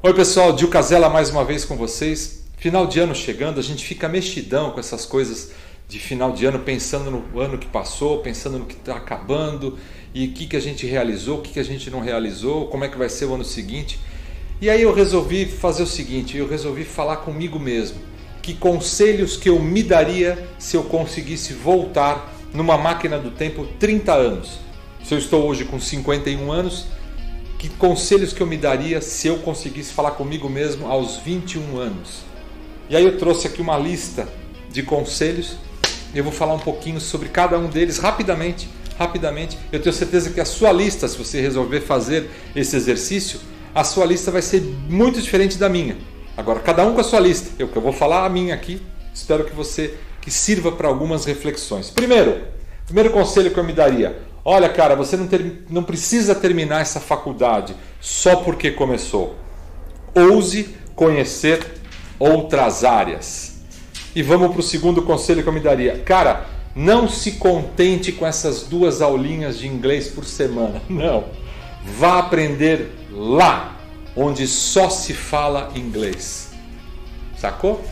Oi pessoal, Dil Casella mais uma vez com vocês. Final de ano chegando, a gente fica mexidão com essas coisas de final de ano, pensando no ano que passou, pensando no que está acabando e o que, que a gente realizou, o que, que a gente não realizou, como é que vai ser o ano seguinte. E aí eu resolvi fazer o seguinte, eu resolvi falar comigo mesmo, que conselhos que eu me daria se eu conseguisse voltar numa máquina do tempo 30 anos. Se eu estou hoje com 51 anos, que conselhos que eu me daria se eu conseguisse falar comigo mesmo aos 21 anos. E aí eu trouxe aqui uma lista de conselhos. Eu vou falar um pouquinho sobre cada um deles rapidamente, rapidamente. Eu tenho certeza que a sua lista, se você resolver fazer esse exercício, a sua lista vai ser muito diferente da minha. Agora, cada um com a sua lista. Eu que eu vou falar a minha aqui. Espero que você que sirva para algumas reflexões. Primeiro, primeiro conselho que eu me daria: Olha, cara, você não, ter, não precisa terminar essa faculdade só porque começou. Ouse conhecer outras áreas. E vamos para o segundo conselho que eu me daria. Cara, não se contente com essas duas aulinhas de inglês por semana. Não. Vá aprender lá, onde só se fala inglês. Sacou?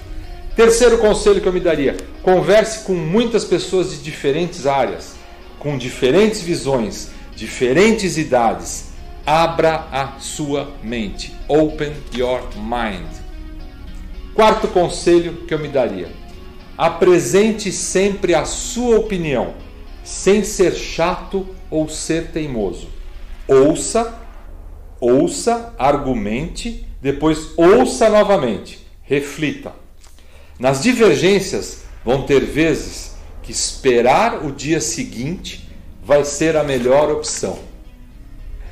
Terceiro conselho que eu me daria: converse com muitas pessoas de diferentes áreas com diferentes visões, diferentes idades. Abra a sua mente. Open your mind. Quarto conselho que eu me daria: apresente sempre a sua opinião, sem ser chato ou ser teimoso. Ouça, ouça, argumente, depois ouça novamente, reflita. Nas divergências vão ter vezes que esperar o dia seguinte vai ser a melhor opção.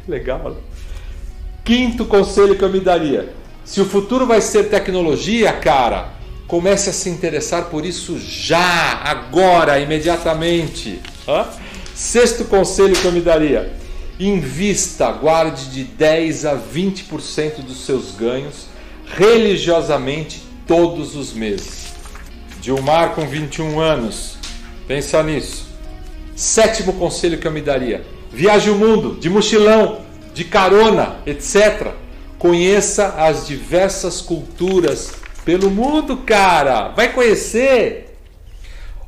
Legal? Quinto conselho que eu me daria: se o futuro vai ser tecnologia, cara, comece a se interessar por isso já, agora, imediatamente. Hã? Sexto conselho que eu me daria: invista, guarde de 10 a 20% dos seus ganhos religiosamente todos os meses. Dilmar, com 21 anos, Pensa nisso. Sétimo conselho que eu me daria: viaje o mundo de mochilão, de carona, etc. Conheça as diversas culturas pelo mundo, cara. Vai conhecer.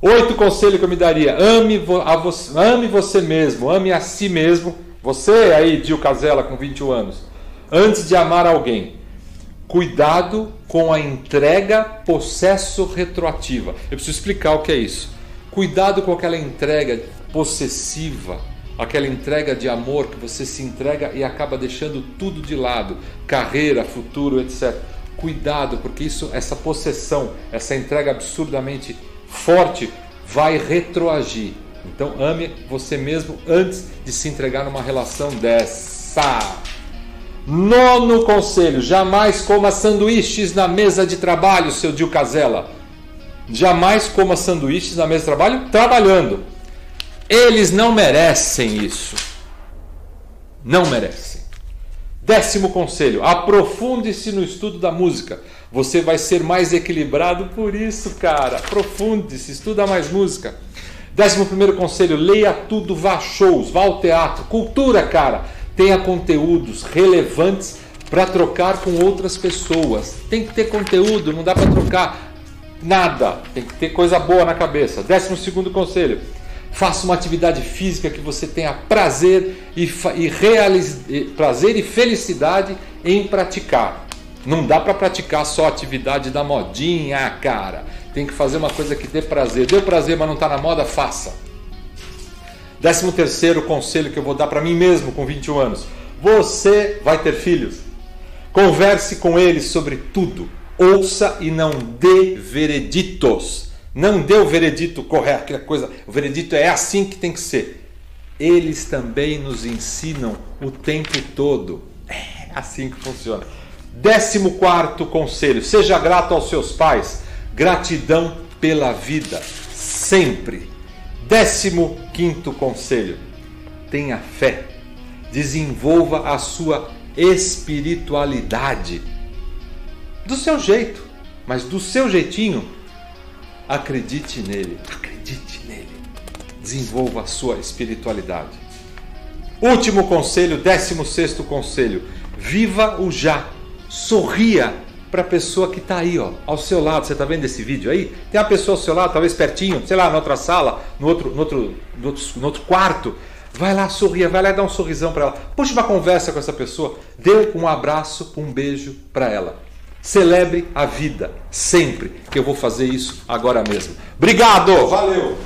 Oito conselho que eu me daria: ame, a você, ame você mesmo, ame a si mesmo. Você aí, Dil Casella, com 21 anos, antes de amar alguém. Cuidado com a entrega possesso retroativa. Eu preciso explicar o que é isso. Cuidado com aquela entrega possessiva, aquela entrega de amor que você se entrega e acaba deixando tudo de lado, carreira, futuro, etc. Cuidado, porque isso, essa possessão, essa entrega absurdamente forte vai retroagir. Então ame você mesmo antes de se entregar numa relação dessa. Nono conselho: jamais coma sanduíches na mesa de trabalho, seu Dio Casella. Jamais coma sanduíches na mesa de trabalho trabalhando. Eles não merecem isso. Não merecem. Décimo conselho: aprofunde-se no estudo da música. Você vai ser mais equilibrado por isso, cara. Aprofunde-se, estuda mais música. Décimo primeiro conselho: leia tudo, vá a shows, vá ao teatro. Cultura, cara. Tenha conteúdos relevantes para trocar com outras pessoas. Tem que ter conteúdo, não dá para trocar Nada. Tem que ter coisa boa na cabeça. Décimo segundo conselho. Faça uma atividade física que você tenha prazer e, e realize, prazer e felicidade em praticar. Não dá para praticar só atividade da modinha, cara. Tem que fazer uma coisa que dê prazer. Deu prazer, mas não está na moda, faça. Décimo terceiro conselho que eu vou dar para mim mesmo com 21 anos. Você vai ter filhos. Converse com eles sobre tudo ouça e não dê vereditos. Não dê o veredito correto, aquela coisa, o veredito é assim que tem que ser. Eles também nos ensinam o tempo todo. É assim que funciona. Décimo quarto conselho: seja grato aos seus pais. Gratidão pela vida, sempre. Décimo quinto conselho: tenha fé. Desenvolva a sua espiritualidade do seu jeito, mas do seu jeitinho, acredite nele, acredite nele. Desenvolva a sua espiritualidade. Último conselho, décimo sexto conselho: viva o já. sorria para a pessoa que está aí, ó, ao seu lado. Você está vendo esse vídeo aí? Tem uma pessoa ao seu lado, talvez pertinho, sei lá, na outra sala, no outro, no outro, no outro, no outro quarto. Vai lá, sorria, vai lá e dá um sorrisão para ela. Puxa uma conversa com essa pessoa, dê um abraço, um beijo para ela. Celebre a vida, sempre, que eu vou fazer isso agora mesmo. Obrigado! Valeu!